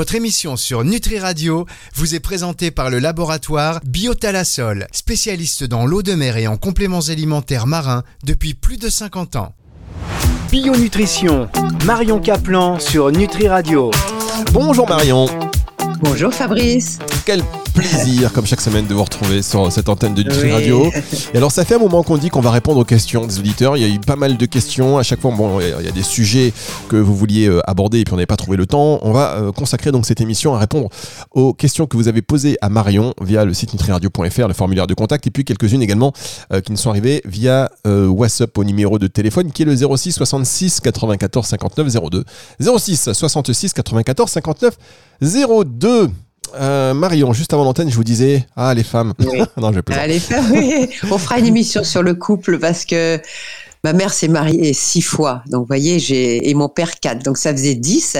Votre émission sur Nutri Radio vous est présentée par le laboratoire Biotalasol, spécialiste dans l'eau de mer et en compléments alimentaires marins depuis plus de 50 ans. Bionutrition, Marion Caplan sur Nutri Radio. Bonjour Marion. Bonjour Fabrice. Quel plaisir, comme chaque semaine, de vous retrouver sur cette antenne de Nutri Radio. Et alors, ça fait un moment qu'on dit qu'on va répondre aux questions des auditeurs. Il y a eu pas mal de questions. À chaque fois, bon, il y a des sujets que vous vouliez euh, aborder et puis on n'avait pas trouvé le temps. On va euh, consacrer donc cette émission à répondre aux questions que vous avez posées à Marion via le site nutriradio.fr, le formulaire de contact, et puis quelques-unes également euh, qui nous sont arrivées via WhatsApp au numéro de téléphone qui est le 06 66 94 59 02. 06 66 94 59 02. Euh, Marion, juste avant l'antenne, je vous disais, ah les femmes. non, je ah, les femmes, oui. On fera une émission sur le couple parce que ma mère s'est mariée six fois. Donc, vous voyez, j'ai et mon père quatre. Donc, ça faisait dix.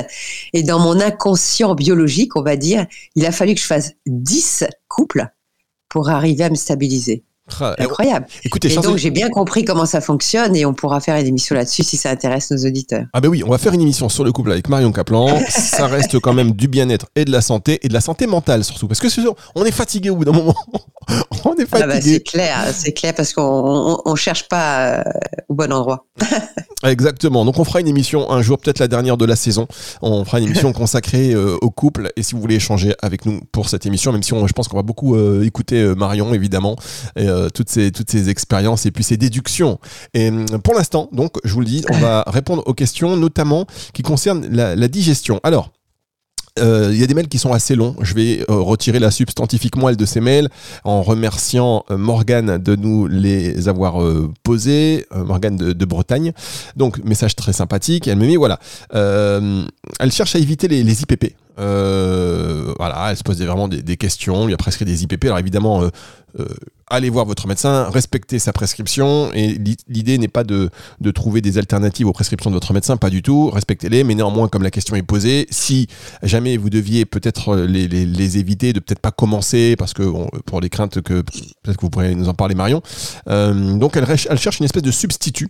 Et dans mon inconscient biologique, on va dire, il a fallu que je fasse dix couples pour arriver à me stabiliser. Incroyable. Écoutez, et donc j'ai bien compris comment ça fonctionne et on pourra faire une émission là-dessus si ça intéresse nos auditeurs. Ah ben oui, on va faire une émission sur le couple avec Marion Caplan. ça reste quand même du bien-être et de la santé et de la santé mentale surtout parce que on est fatigué au bout d'un moment. on est ah bah, fatigué. c'est clair, c'est clair parce qu'on on, cherche pas euh, au bon endroit. Exactement. Donc on fera une émission un jour, peut-être la dernière de la saison. On fera une émission consacrée euh, au couple et si vous voulez échanger avec nous pour cette émission, même si on, je pense qu'on va beaucoup euh, écouter Marion évidemment. Et, toutes ces, toutes ces expériences et puis ces déductions. Et hum, pour l'instant, donc, je vous le dis, on va répondre aux questions, notamment qui concernent la, digestion. Alors, euh, il y a des mails qui sont assez longs. Je vais euh, retirer la substantifique moelle de ces mails en remerciant Morgane de nous les avoir posés, Morgane de, Bretagne. Donc, message très sympathique. Elle me dit, voilà, elle cherche à éviter les, les IPP. voilà, elle se pose vraiment des, des, questions. Il y a presque des IPP. Alors évidemment, allez voir votre médecin, respectez sa prescription. Et l'idée n'est pas de, trouver des alternatives aux prescriptions de votre médecin, pas du tout. Respectez-les, mais néanmoins, comme la question est posée, si jamais vous deviez peut-être les, éviter, de peut-être pas commencer, parce que pour les craintes que peut-être que vous pourrez nous en parler, Marion. Euh, donc, elle, cherche une espèce de substitut.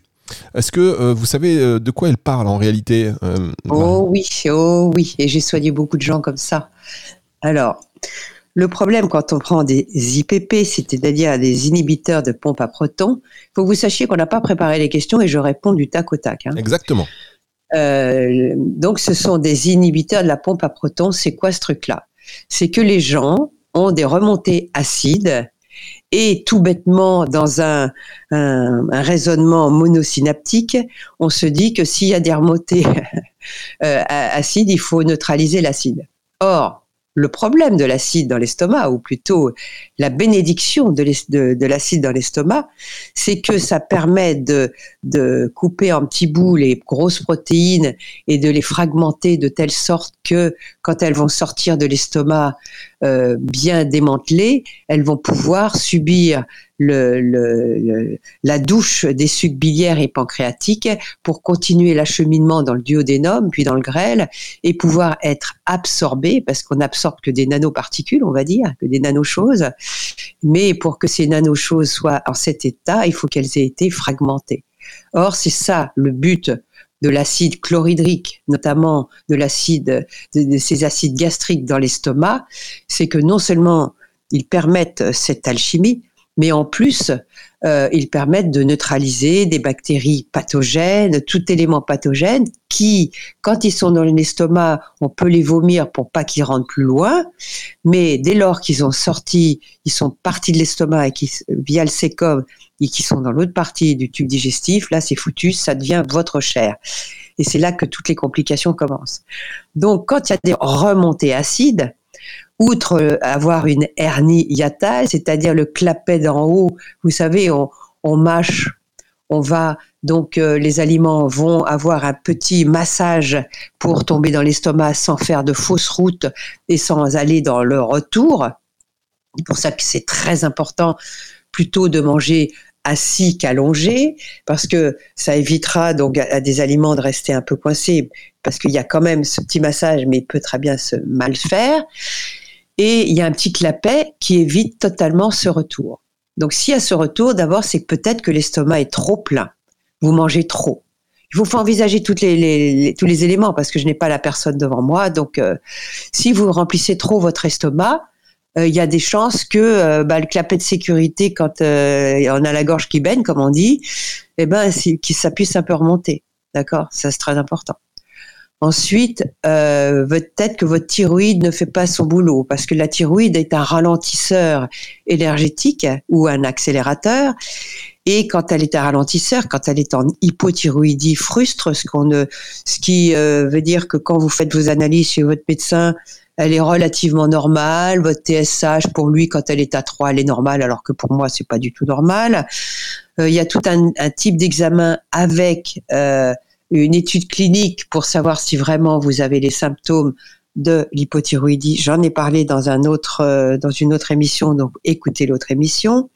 Est-ce que euh, vous savez euh, de quoi elle parle en réalité Oh oui, oh oui, et j'ai soigné beaucoup de gens comme ça. Alors, le problème quand on prend des IPP, c'est-à-dire des inhibiteurs de pompe à protons, il faut que vous sachiez qu'on n'a pas préparé les questions et je réponds du tac au tac. Hein. Exactement. Euh, donc ce sont des inhibiteurs de la pompe à protons. C'est quoi ce truc-là? C'est que les gens ont des remontées acides et tout bêtement, dans un, raisonnement monosynaptique, on se dit que s'il y a des remontées euh, acides, il faut neutraliser l'acide. Or, le problème de l'acide dans l'estomac, ou plutôt la bénédiction de, l'acide dans l'estomac, c'est que ça permet de, couper en petits bouts les grosses protéines et de les fragmenter de telle sorte que quand elles vont sortir de l'estomac euh, bien démantelées, elles vont pouvoir subir le, la douche des sucs biliaires et pancréatiques pour continuer l'acheminement dans le duodénum, puis dans le grêle, et pouvoir être absorbé, parce qu'on n'absorbe que des nanoparticules, on va dire, que des nanochoses. Mais pour que ces nanochoses soient en cet état, il faut qu'elles aient été fragmentées. Or, c'est ça le but de l'acide chlorhydrique, notamment de l'acide, de, ces acides gastriques dans l'estomac, c'est que non seulement ils permettent cette alchimie, mais en plus, euh, ils permettent de neutraliser des bactéries pathogènes, tout élément pathogène qui, quand ils sont dans l'estomac, on peut les vomir pour pas qu'ils rentrent plus loin, mais dès lors qu'ils ont sorti, ils sont partis de l'estomac et qui, via le sécom et qui sont dans l'autre partie du tube digestif, là c'est foutu, ça devient votre chair. Et c'est là que toutes les complications commencent. Donc, quand il y a des remontées acides, outre euh, avoir une hernie hiatale, c'est-à-dire le clapet d'en haut, vous savez, on, mâche, on va donc euh, les aliments vont avoir un petit massage pour tomber dans l'estomac sans faire de fausses routes et sans aller dans le retour. C'est pour ça que c'est très important plutôt de manger assis qu'allongé parce que ça évitera donc à des aliments de rester un peu coincés parce qu'il y a quand même ce petit massage mais il peut très bien se mal faire et il y a un petit clapet qui évite totalement ce retour. Donc s'il y a ce retour, d'abord c'est peut-être que l'estomac est trop plein. Vous mangez trop. il faut, envisager toutes les, tous les éléments parce que je n'ai pas la personne devant moi. Donc, euh, si vous remplissez trop votre estomac, euh, il y a des chances que bah, le clapet de sécurité, quand on a la gorge qui baigne, comme on dit, eh ben, que ça puisse un peu remonter. D'accord? Ça, c'est très important. Ensuite, euh, peut-être que votre thyroïde ne fait pas son boulot parce que la thyroïde est un ralentisseur énergétique ou un accélérateur. Et quand elle est un ralentisseur, quand elle est en hypothyroïdie frustre, ce, qu'on ne, ce qui euh, veut dire que quand vous faites vos analyses chez votre médecin, elle est relativement normale. Votre TSH, pour lui, quand elle est à 3, elle est normale, alors que pour moi, c'est pas du tout normal. Euh, il y a tout un, type d'examen avec euh, une étude clinique pour savoir si vraiment vous avez les symptômes de l'hypothyroïdie. J'en ai parlé dans euh, dans une autre émission, donc écoutez l'autre émission.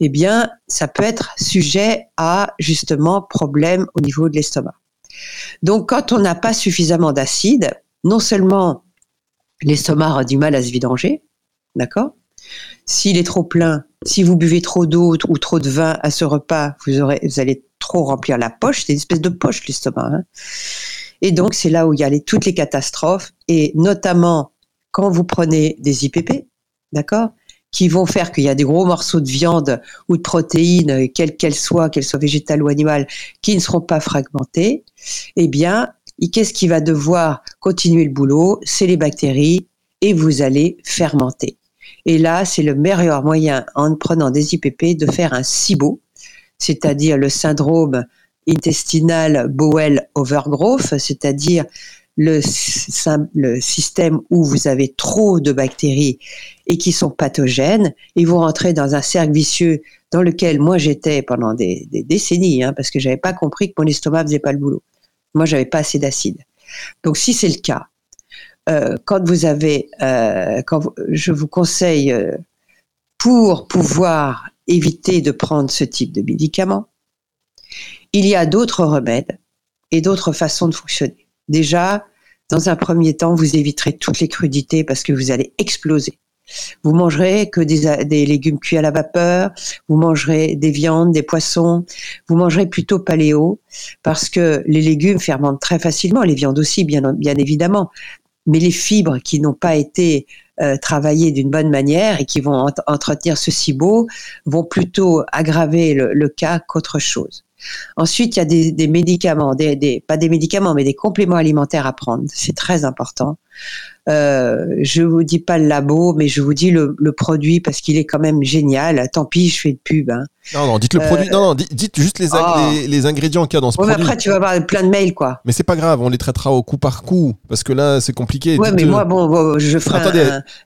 Eh bien, ça peut être sujet à justement problème au niveau de l'estomac. Donc, quand on n'a pas suffisamment d'acide, non seulement l'estomac a du mal à se vidanger, d'accord? S'il est trop plein, si vous buvez trop d'eau ou trop de vin à ce repas, vous, aurez, vous allez trop remplir la poche. C'est une espèce de poche, l'estomac. Hein. Et donc, c'est là où il y a toutes les catastrophes, et notamment quand vous prenez des IPP, d'accord? Qui vont faire qu'il y a des gros morceaux de viande ou de protéines, quelles qu'elles soient, qu'elles soient végétales ou animales, qui ne seront pas fragmentées, eh bien, qu'est-ce qui va devoir continuer le boulot? C'est les bactéries et vous allez fermenter. Et là, c'est le meilleur moyen, en prenant des IPP, de faire un SIBO, c'est-à-dire le syndrome intestinal Bowel overgrowth, c'est-à-dire le, système où vous avez trop de bactéries et qui sont pathogènes, et vous rentrez dans un cercle vicieux dans lequel moi j'étais pendant des, décennies, hein, parce que j'avais pas compris que mon estomac faisait pas le boulot. Moi, j'avais pas assez d'acide. Donc, si c'est le cas, euh, quand vous avez, euh, quand je vous conseille euh, pour pouvoir éviter de prendre ce type de médicaments, il y a d'autres remèdes et d'autres façons de fonctionner. Déjà, dans un premier temps, vous éviterez toutes les crudités parce que vous allez exploser. Vous mangerez que des, légumes cuits à la vapeur, vous mangerez des viandes, des poissons, vous mangerez plutôt paléo parce que les légumes fermentent très facilement, les viandes aussi bien, évidemment, mais les fibres qui n'ont pas été euh, travaillées d'une bonne manière et qui vont entretenir ce SIBO vont plutôt aggraver le, cas qu'autre chose. Ensuite, il y a des, médicaments, pas des médicaments, mais des compléments alimentaires à prendre. C'est très important. Euh, je vous dis pas le labo, mais je vous dis le, produit parce qu'il est quand même génial. Tant pis, je fais de pub. Hein. Non, non, dites le produit. Euh, non, non, dites, juste les, ah. les, ingrédients qu'il y a dans ce produit. Mais après, tu vas avoir plein de mails, quoi. Mais c'est pas grave, on les traitera au coup par coup parce que là, c'est compliqué. Ouais, mais moi, bon, je ferai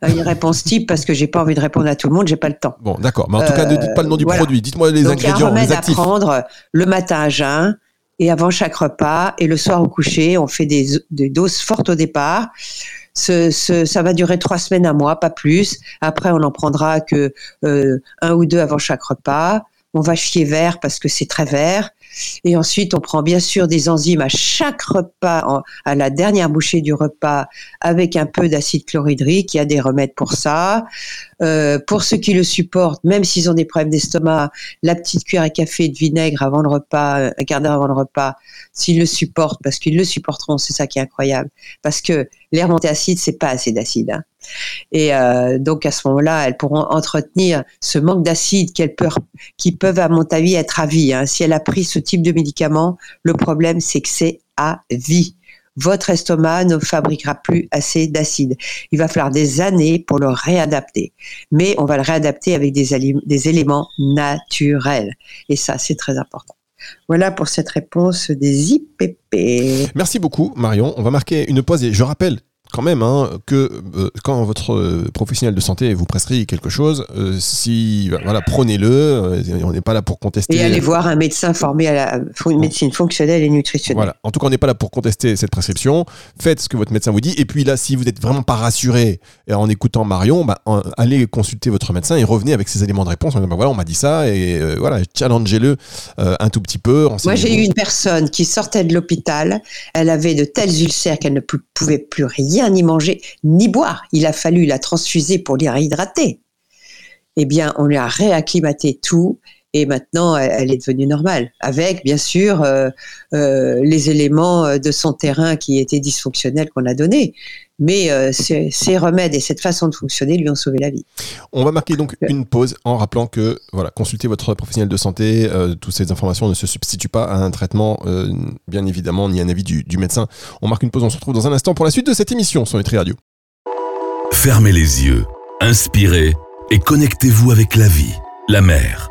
une réponse type parce que j'ai pas envie de répondre à tout le monde, j'ai pas le temps. Bon, d'accord. Mais en tout cas, ne dites pas le nom du euh, produit. Dites-moi les ingrédients. Il y a un remède à prendre le matin à jeun et avant chaque repas et le soir au coucher, on fait des, doses fortes au départ ça va durer trois semaines, à mois, pas plus. Après, on n'en prendra que euh, un ou deux avant chaque repas. On va chier vert parce que c'est très vert. Et ensuite, on prend bien sûr des enzymes à chaque repas, à la dernière bouchée du repas, avec un peu d'acide chlorhydrique. Il y a des remèdes pour ça. Euh, pour ceux qui le supportent, même s'ils ont des problèmes d'estomac, la petite cuillère à café de vinaigre avant le repas, un quart d'heure avant le repas, s'ils le supportent, parce qu'ils le supporteront, c'est ça qui est incroyable. Parce que l'air montée acide, c'est pas assez d'acide. Hein. Et euh, donc à ce moment-là, elles pourront entretenir ce manque d'acide qui peuvent à mon avis être à vie. Hein. Si elle a pris ce type de médicament, le problème c'est que c'est à vie votre estomac ne fabriquera plus assez d'acide. Il va falloir des années pour le réadapter. Mais on va le réadapter avec des, des éléments naturels. Et ça, c'est très important. Voilà pour cette réponse des IPP. Merci beaucoup Marion. On va marquer une pause et je rappelle quand même hein, que euh, quand votre euh, professionnel de santé vous prescrit quelque chose, euh, si voilà, prenez-le. on n'est pas là pour contester. Et allez voir un médecin formé à la médecine fonctionnelle et nutritionnelle. Voilà. En tout cas, on n'est pas là pour contester cette prescription. Faites ce que votre médecin vous dit. Et puis là, si vous n'êtes vraiment pas rassuré en écoutant Marion, bah, allez consulter votre médecin et revenez avec ses éléments de réponse. Bah, voilà, on m'a dit ça et voilà, challengez-le un tout petit peu. Moi, j'ai eu une personne qui sortait de l'hôpital. Elle avait de tels ulcères qu'elle ne pouvait plus rien ni manger, ni boire. Il a fallu la transfuser pour les réhydrater. Eh bien, on lui a réacclimaté tout et maintenant elle, est devenue normale, avec bien sûr euh, euh, les éléments de son terrain qui étaient dysfonctionnels qu'on a donnés. Mais euh, ces, ces, remèdes et cette façon de fonctionner lui ont sauvé la vie. On va marquer donc une pause en rappelant que voilà, consultez votre professionnel de santé. Euh, toutes ces informations ne se substituent pas à un traitement, euh, bien évidemment, ni à un avis du, du, médecin. On marque une pause. On se retrouve dans un instant pour la suite de cette émission sur Nutri Radio. Fermez les yeux, inspirez et connectez-vous avec la vie, la mer,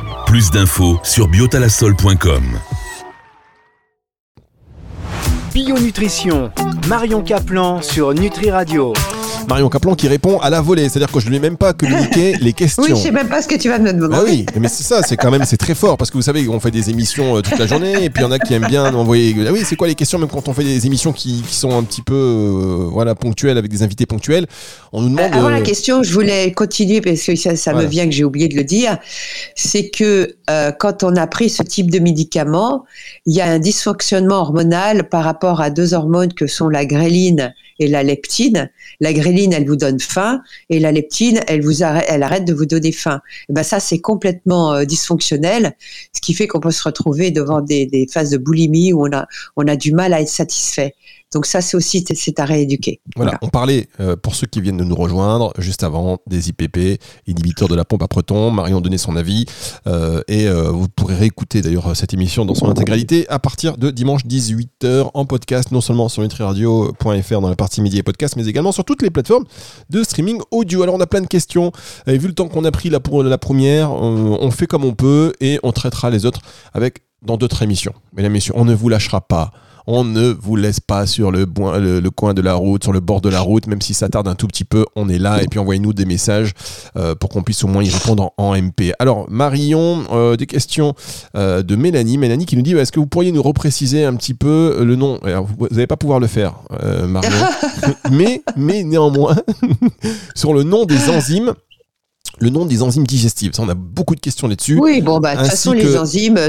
Plus d'infos sur biotalasol.com. Bio-nutrition, Marion Caplan sur Nutri Radio. Marion Caplan qui répond à la volée, c'est-à-dire que je ne lui ai même pas communiqué les questions. Oui, je sais même pas ce que tu vas me demander. Ah oui, mais c'est ça, c'est quand même c'est très fort parce que vous savez, on fait des émissions euh, toute la journée et puis il y en a qui aiment bien envoyer. Ah oui, c'est quoi les questions même quand on fait des émissions qui, qui sont un petit peu euh, voilà ponctuelles avec des invités ponctuels, on nous demande. Euh, avant la question, je voulais continuer parce que ça, ça me vient que j'ai oublié de le dire, c'est que euh, quand on a pris ce type de médicament, il y a un dysfonctionnement hormonal par rapport à deux hormones que sont la gréline et la leptine. La elle vous donne faim, et la leptine, elle vous arrête, elle arrête de vous donner faim. Et ben ça, c'est complètement euh, dysfonctionnel, ce qui fait qu'on peut se retrouver devant des, des, phases de boulimie où on a, on a du mal à être satisfait. Donc ça, c'est aussi c'est à rééduquer. Voilà, on parlait, euh, pour ceux qui viennent de nous rejoindre, juste avant, des IPP, inhibiteurs de la pompe à protons. Marion donnait son avis. Euh, et euh, vous pourrez réécouter d'ailleurs cette émission dans son intégralité à partir de dimanche 18h en podcast, non seulement sur nutriradio.fr dans la partie médias et podcast, mais également sur toutes les plateformes de streaming audio. Alors on a plein de questions. Et vu le temps qu'on a pris là pour la première, on fait comme on peut et on traitera les autres avec dans d'autres émissions. Mesdames et messieurs, on ne vous lâchera pas on ne vous laisse pas sur le, coin de la route, sur le bord de la route, même si ça tarde un tout petit peu, on est là. Et puis envoyez-nous des messages euh, pour qu'on puisse au moins y répondre en, MP. Alors Marion, euh, des questions euh, de Mélanie, Mélanie qui nous dit est-ce que vous pourriez nous repréciser un petit peu le nom? Vous n'allez pas pouvoir le faire, Marion, mais, mais néanmoins sur le nom des enzymes le nom des enzymes digestives. Ça, on a beaucoup de questions là-dessus. Oui, bon, bah, de toute façon, les enzymes,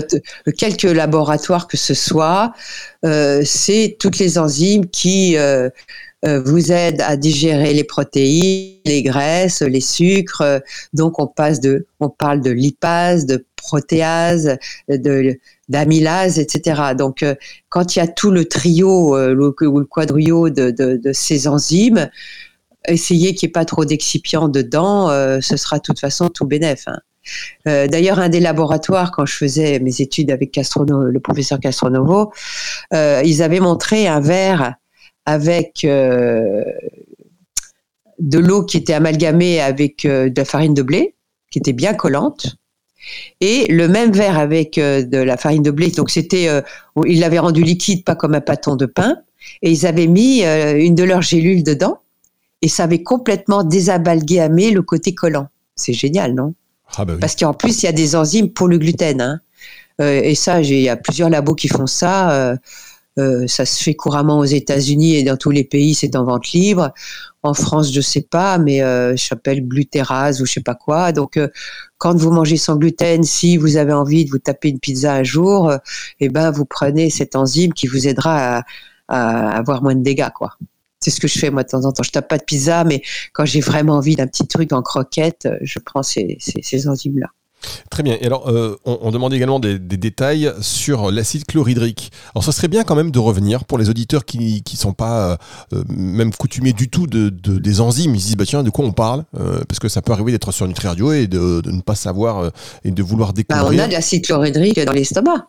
quelques laboratoires que ce soit, euh, c'est toutes les enzymes qui euh, euh, vous aident à digérer les protéines, les graisses, les sucres. Donc, on passe de, on parle de lipase, de protéase, de d'amylase, etc. Donc, quand il y a tout le trio ou le quadrio de, de, de ces enzymes, essayez qu'il n'y ait pas trop d'excipients dedans, euh, ce sera de toute façon tout bénef. Hein. Euh, D'ailleurs, un des laboratoires, quand je faisais mes études avec Castrono, le professeur Castronovo, euh, ils avaient montré un verre avec euh, de l'eau qui était amalgamée avec euh, de la farine de blé, qui était bien collante, et le même verre avec de la farine de blé. Donc c'était, ils l'avaient rendu liquide, pas comme un pâton de pain, et ils avaient mis une de leurs gélules dedans et ça avait complètement désabalgamé le côté collant. C'est génial, non? Ah bah Parce qu'en plus, il y a des enzymes pour le gluten. Hein. Euh, et ça, il y a plusieurs labos qui font ça. Euh, euh, ça se fait couramment aux États-Unis et dans tous les pays, c'est en vente libre. En France, je sais pas, mais je s'appelle glutérase ou je sais pas quoi. Donc, quand vous mangez sans gluten, si vous avez envie de vous taper une pizza un jour, eh ben, vous prenez cette enzyme qui vous aidera à, à avoir moins de dégâts, quoi. C'est ce que je fais moi de temps en temps. Je tape pas de pizza, mais quand j'ai vraiment envie d'un petit truc en croquette, euh, je prends ces, ces, enzymes-là. Très bien. Et alors, euh, on, demande également des, détails sur l'acide chlorhydrique. Alors, ce serait bien quand même de revenir pour les auditeurs qui ne sont pas euh, même coutumiers du tout de, des enzymes. Ils se disent, bah tiens, de quoi on parle Parce que ça peut arriver d'être sur Nutri Radio et de, ne pas savoir et de vouloir découvrir. Bah, on a de l'acide chlorhydrique dans l'estomac.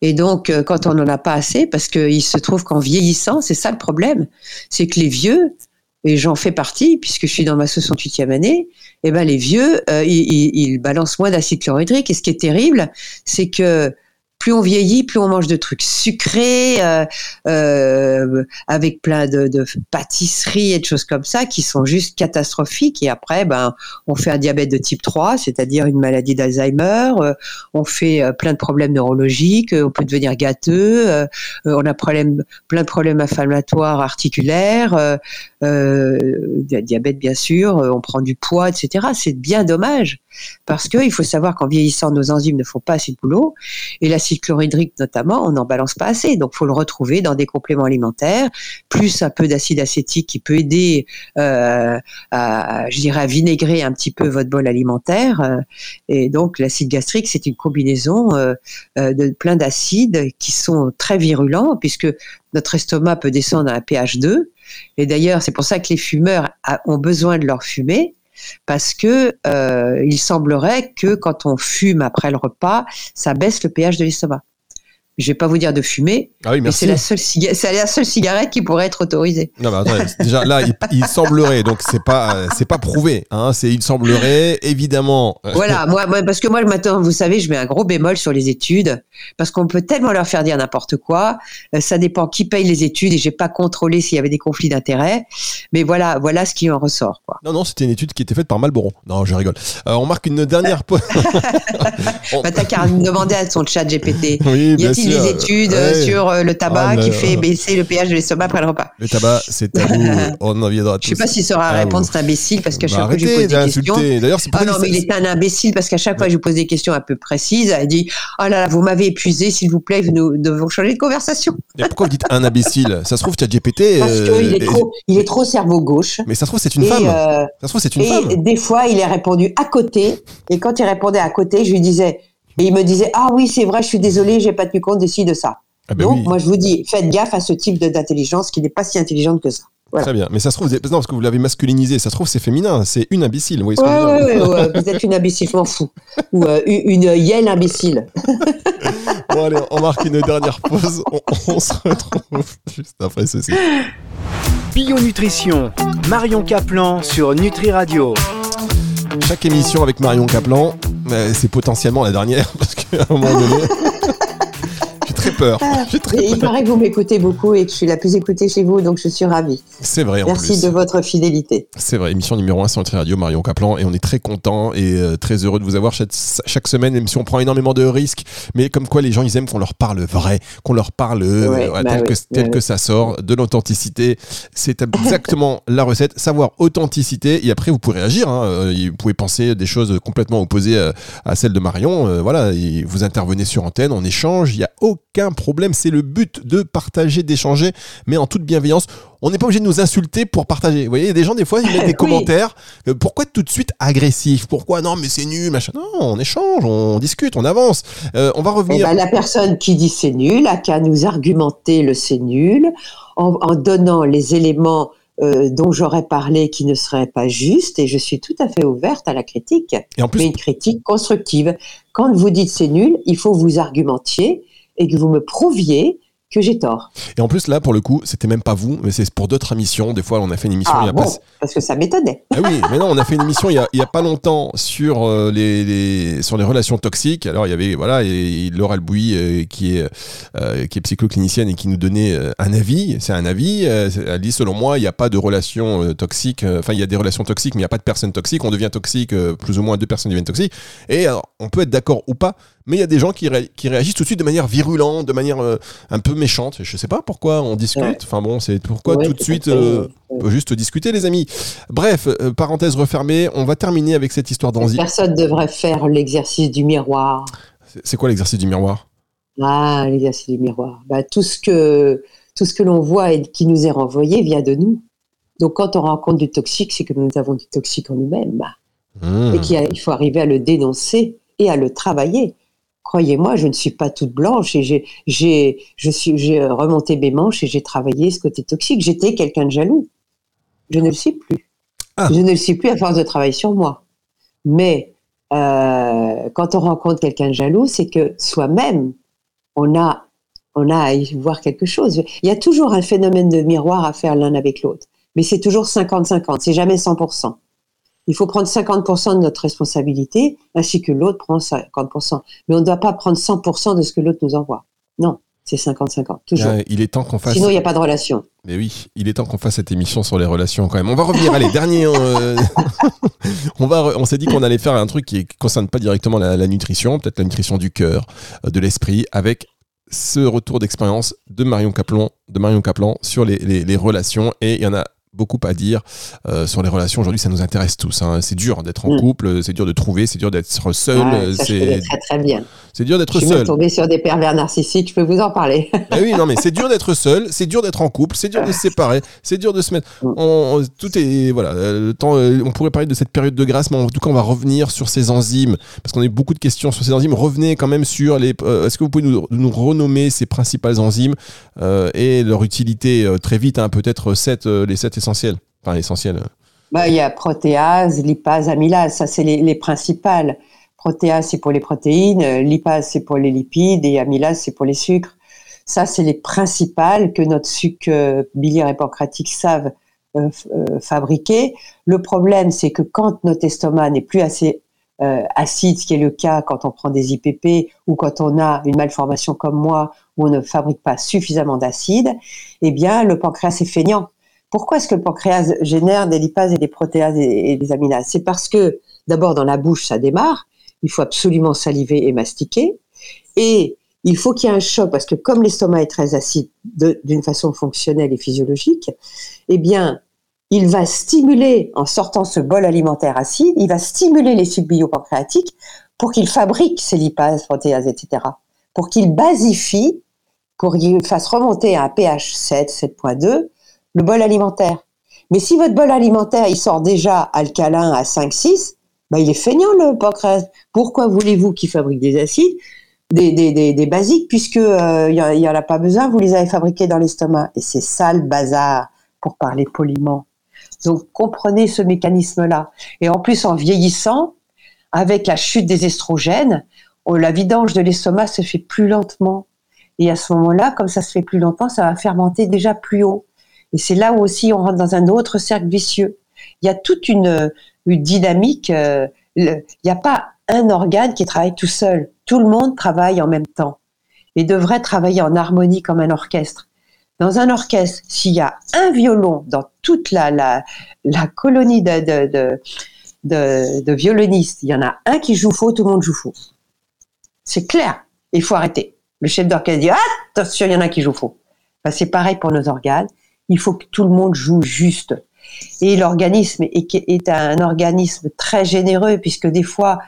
Et donc, euh, quand on n'en a pas assez, parce qu'il se trouve qu'en vieillissant, c'est ça le problème, c'est que les vieux, et j'en fais partie, puisque je suis dans ma 68e année, eh ben les vieux, euh, ils, ils, balancent moins d'acide chlorhydrique. Et ce qui est terrible, c'est que plus on vieillit, plus on mange de trucs sucrés, euh, euh, avec plein de, pâtisseries et de choses comme ça qui sont juste catastrophiques. Et après, ben, on fait un diabète de type 3, c'est-à-dire une maladie d'Alzheimer. Euh, on fait plein de problèmes neurologiques. On peut devenir gâteux. On a plein de problèmes inflammatoires articulaires. Diabète bien sûr. On prend du poids, etc. C'est bien dommage parce qu'il faut savoir qu'en vieillissant, nos enzymes ne font pas assez de boulot et l'acide chlorhydrique notamment, on n'en balance pas assez. Donc, faut le retrouver dans des compléments alimentaires, plus un peu d'acide acétique qui peut aider, euh, à, je dirais, à vinaigrer un petit peu votre bol alimentaire. Euh, et donc, l'acide gastrique, c'est une combinaison euh, de plein d'acides qui sont très virulents puisque notre estomac peut descendre à un pH 2. Et d'ailleurs, c'est pour ça que les fumeurs ont besoin de leur fumée parce que euh, il semblerait que quand on fume après le repas, ça baisse le pH de l'estomac je vais pas vous dire de fumer, ah mais c'est la seule c'est la seule cigarette qui pourrait être autorisée. Non, mais attendez, déjà là, il, semblerait, donc c'est pas c'est pas prouvé, hein, c'est il semblerait évidemment. Voilà, moi, parce que moi vous savez, je mets un gros bémol sur les études parce qu'on peut tellement leur faire dire n'importe quoi. Euh, ça dépend qui paye les études et j'ai pas contrôlé s'il y avait des conflits d'intérêts, mais voilà, voilà ce qui en ressort. Quoi. Non, non, c'était une étude qui était faite par Malboron. Non, je rigole. Euh, on marque une dernière pause. bah, T'as qu'à demander à son chat GPT. Oui, bien sûr des études euh, sur euh, le tabac ah, qui fait baisser le pH de l'estomac après le repas. Le tabac, c'est tabou. on en viendra. Je sais pas s'il saura ah, répondre, c'est imbécile parce qu'à bah, chaque fois que je lui pose des questions. D'ailleurs, c'est Ah non, mais il est un imbécile parce qu'à chaque fois je lui pose des questions un peu précises, elle dit Oh là là, vous m'avez épuisé, s'il vous plaît, nous devons changer de conversation. Et pourquoi vous dites un imbécile? Ça se trouve, tu as GPT. Parce qu'il est, trop, il est trop cerveau gauche. Mais ça se trouve, c'est une femme. Euh, ça se trouve, c'est une femme. Et des fois, il est répondu à côté. Et quand il répondait à côté, je lui disais et il me disait ah oui c'est vrai je suis désolé j'ai pas tenu compte de ci de ça ah ben Donc, moi, je vous dis, faites gaffe à ce type d'intelligence qui n'est pas si intelligente que ça. Très bien, mais ça se trouve, non, parce que vous l'avez masculinisé, ça se trouve, c'est féminin, c'est une imbécile. Vous, voyez vous, êtes une imbécile, je m'en fous. Ou euh, une yelle imbécile. bon, allez, on marque une dernière pause. On, se retrouve juste après ceci. Bio Nutrition, Marion Caplan sur Nutri Radio. Chaque émission avec Marion Caplan, c'est potentiellement la dernière, parce qu'à un moment donné très peur. Ah, il paraît que vous m'écoutez beaucoup et que je suis la plus écoutée chez vous, donc je suis ravie. C'est vrai. Merci de votre fidélité. C'est vrai. Émission numéro 1 sur Nutri Radio, Marion Caplan, et on est très content et euh, très heureux de vous avoir chaque, chaque, semaine, même si on prend énormément de risques. Mais comme quoi, les gens, ils aiment qu'on leur parle vrai, qu'on leur parle euh, bah tel, que, tel que ça sort, de l'authenticité. C'est exactement la recette. Savoir authenticité. Et après, vous pouvez réagir. Hein. Euh, vous pouvez penser des choses complètement opposées à, celles de Marion. voilà. vous intervenez sur antenne, on échange. Il n'y a aucun aucun problème. C'est le but de partager, d'échanger, mais en toute bienveillance. On n'est pas obligé de nous insulter pour partager. Vous voyez, il y a des gens, des fois, ils mettent des commentaires. Euh, pourquoi tout de suite agressif? Pourquoi? Non, mais c'est nul, machin Non, on échange, on discute, on avance. Euh, on va revenir. Eh ben, la personne qui dit c'est nul a qu'à nous argumenter le c'est nul en, donnant les éléments euh, dont j'aurais parlé qui ne seraient pas justes et je suis tout à fait ouverte à la critique, et en plus, mais une critique constructive. Quand vous dites c'est nul, il faut vous argumentiez et que vous me prouviez que j'ai tort. Et en plus, là, pour le coup, c'était même pas vous, mais c'est pour d'autres émissions. Des fois, on a fait une émission ah il y a bon, Parce que ça m'étonnait. Ah oui, mais non, on a fait une émission il y a, il y a pas longtemps sur, euh, les, sur les relations toxiques. Alors, il y avait, voilà, et, Laura Albouy, euh, qui, est, euh, qui est psychoclinicienne et qui nous donnait un avis. C'est un avis. elle dit, selon moi, il n'y a pas de relations toxiques. Enfin, il y a des relations toxiques, mais il n'y a pas de personnes toxiques. On devient toxique, plus ou moins deux personnes deviennent toxiques. Et alors, on peut être d'accord ou pas, mais il y a des gens qui, qui, réagissent tout de suite de manière virulente, de manière euh, un peu méchante. Je sais pas pourquoi on discute. Enfin bon, c'est pourquoi tout de suite euh, juste discuter, les amis. Bref, euh, parenthèse refermée, on va terminer avec cette histoire d'enzyme. Personne devrait faire l'exercice du miroir. C'est quoi l'exercice du miroir? Ah, l'exercice du miroir. Bah, tout ce que tout ce que l'on voit et qui nous est renvoyé vient de nous. Donc quand on rencontre du toxique, c'est que nous avons du toxique en nous-mêmes. Mmh. Et qu'il faut arriver à le dénoncer et à le travailler croyez-moi, je ne suis pas toute blanche et j'ai, j'ai, je suis, j'ai remonté mes manches et j'ai travaillé ce côté toxique. J'étais quelqu'un de jaloux. Je ne le suis plus. Ah. Je ne le suis plus à force de travailler sur moi. Mais euh, quand on rencontre quelqu'un de jaloux, c'est que soi-même, on a, on a à y voir quelque chose. Il y a toujours un phénomène de miroir à faire l'un avec l'autre. Mais c'est toujours 50-50, c'est jamais 100%. Il faut prendre 50% de notre responsabilité, ainsi que l'autre prend 50%. Mais on ne doit pas prendre 100% de ce que l'autre nous envoie. Non, c'est 50-50, toujours. Ah, il est temps qu'on fasse. Sinon, il n'y a pas de relation. Mais oui, il est temps qu'on fasse cette émission sur les relations quand même. On va revenir. Allez, dernier. euh, on va. re- On s'est dit qu'on allait faire un truc qui ne concerne pas directement la, la nutrition, peut-être la nutrition du cœur, euh, de l'esprit, avec ce retour d'expérience de Marion Caplan, de Marion Caplan sur les, les- les relations. Et il y en a beaucoup à dire euh, sur les relations. Aujourd'hui, ça nous intéresse tous. Hein. C'est dur d'être en mm. couple, c'est dur de trouver, c'est dur d'être seul. Euh, c'est très, très bien. C'est dur d'être seul. Je suis tombé sur des pervers narcissiques, je peux vous en parler. Ben oui, non, mais c'est dur d'être seul, c'est dur d'être en couple, c'est dur de se séparer, c'est dur de se mettre. Mm. On, tout est voilà. Euh, le temps, on pourrait parler de cette période de grâce, mais en tout cas, on va revenir sur ces enzymes parce qu'on a eu beaucoup de questions sur ces enzymes. Revenez quand même sur les. Est-ce que vous pouvez nous, renommer ces principales enzymes et leur utilité très vite, hein, peut-être les 7 essentiel Enfin. Euh. Bah, il y a protéase, lipase, amylase. Ça, c'est les, principales. Protéase, c'est pour les protéines. Lipase, c'est pour les lipides. Et amylase, c'est pour les sucres. Ça, c'est les principales que notre sucre euh, biliaire et pancréatique savent euh, fabriquer. Le problème, c'est que quand notre estomac n'est plus assez acide, ce qui est le cas quand on prend des IPP ou quand on a une malformation comme moi où on ne fabrique pas suffisamment d'acide, eh bien, le pancréas est feignant. Pourquoi est-ce que le pancréas génère des lipases et des protéases et, des amylases C'est parce que d'abord dans la bouche ça démarre, il faut absolument saliver et mastiquer, et il faut qu'il y ait un choc parce que comme l'estomac est très acide de- d'une façon fonctionnelle et physiologique, eh bien il va stimuler en sortant ce bol alimentaire acide, il va stimuler les sucs biopancréatiques pour qu'il fabrique ces lipases, protéases, etc. Pour qu'il basifie, pour qu'il fasse remonter à un pH 7, 7.2 le bol alimentaire. Mais si votre bol alimentaire, il sort déjà alcalin à 5, 6, bah, il est feignant le pancréas. Pourquoi voulez-vous qu'il fabrique des acides, des, basiques, puisque euh, il y, y en a pas besoin, vous les avez fabriqués dans l'estomac. Et c'est ça bazar, pour parler poliment. Donc comprenez ce mécanisme-là. Et en plus, en vieillissant, avec la chute des estrogènes, oh, la vidange de l'estomac se fait plus lentement. Et à ce moment-là, comme ça se fait plus lentement, ça va fermenter déjà plus haut. Et c'est là où aussi on rentre dans un autre cercle vicieux. Il y a toute une, une dynamique. euh, il n'y a pas un organe qui travaille tout seul. Tout le monde travaille en même temps et devrait travailler en harmonie comme un orchestre. Dans un orchestre, s'il y a un violon dans toute la, la, la colonie de, de violonistes, il y en a un qui joue faux, tout le monde joue faux. C'est clair. Il faut arrêter. Le chef d'orchestre dit attention, il y en a qui jouent faux. Ben, c'est pareil pour nos organes. Il faut que tout le monde joue juste. Et l'organisme est, est un organisme très généreux puisque des fois,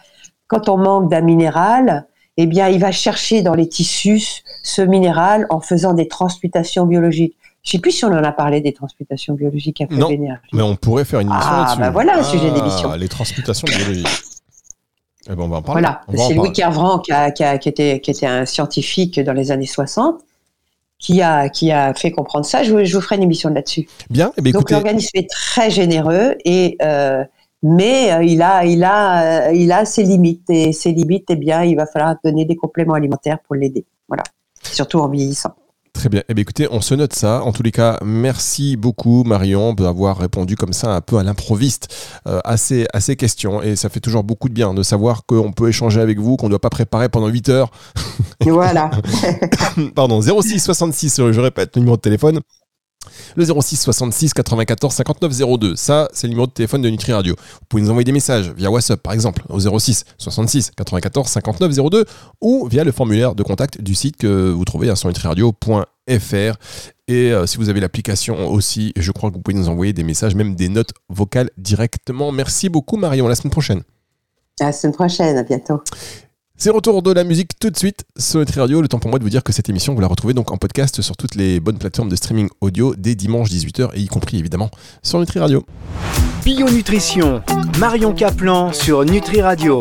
quand on manque d'un minéral, eh bien, il va chercher dans les tissus ce minéral en faisant des transmutations biologiques. Je sais plus si on en a parlé des transmutations biologiques à Non. Mais on pourrait faire une émission Ah, là-dessus. bah voilà un sujet d'émission. Les transmutations biologiques. Eh ben, on va en parler. Voilà, c'est. Louis Kervran qui, a, qui, a- qui était, qui était un scientifique dans les années 60 qui a, qui a fait comprendre ça. Je, vous- je vous ferai une émission là-dessus. Bien, eh ben, Donc écoutez, l'organisme est très généreux et euh, mais euh, il a il a euh, il a ses limites et ses limites eh bien il va falloir donner des compléments alimentaires pour l'aider. Voilà. Surtout en vieillissant. Très bien. Eh bien, écoutez, on se note ça. En tous les cas, merci beaucoup, Marion, d'avoir répondu comme ça un peu à l'improviste euh, à, ces, à ces questions. Et ça fait toujours beaucoup de bien de savoir qu'on peut échanger avec vous, qu'on ne doit pas préparer pendant 8 heures. Voilà. Pardon, 06 66, euh, je répète, le numéro de téléphone. Le 06 66 94 59 02. Ça, c'est le numéro de téléphone de Nutri Radio. Vous pouvez nous envoyer des messages via WhatsApp, par exemple, au 06 66 94 59 02 ou via le formulaire de contact du site que vous trouvez hein, sur nutriradio.fr. Et euh, si vous avez l'application aussi, je crois que vous pouvez nous envoyer des messages, même des notes vocales directement. Merci beaucoup, Marion. À la semaine prochaine. à la semaine prochaine. À bientôt. C'est retour de la musique tout de suite sur Nutri Radio. Le temps pour moi de vous dire que cette émission, vous la retrouvez donc en podcast sur toutes les bonnes plateformes de streaming audio dès dimanche 18h et y compris évidemment sur Nutri Radio. Bio Nutrition, Marion Caplan sur Nutri Radio.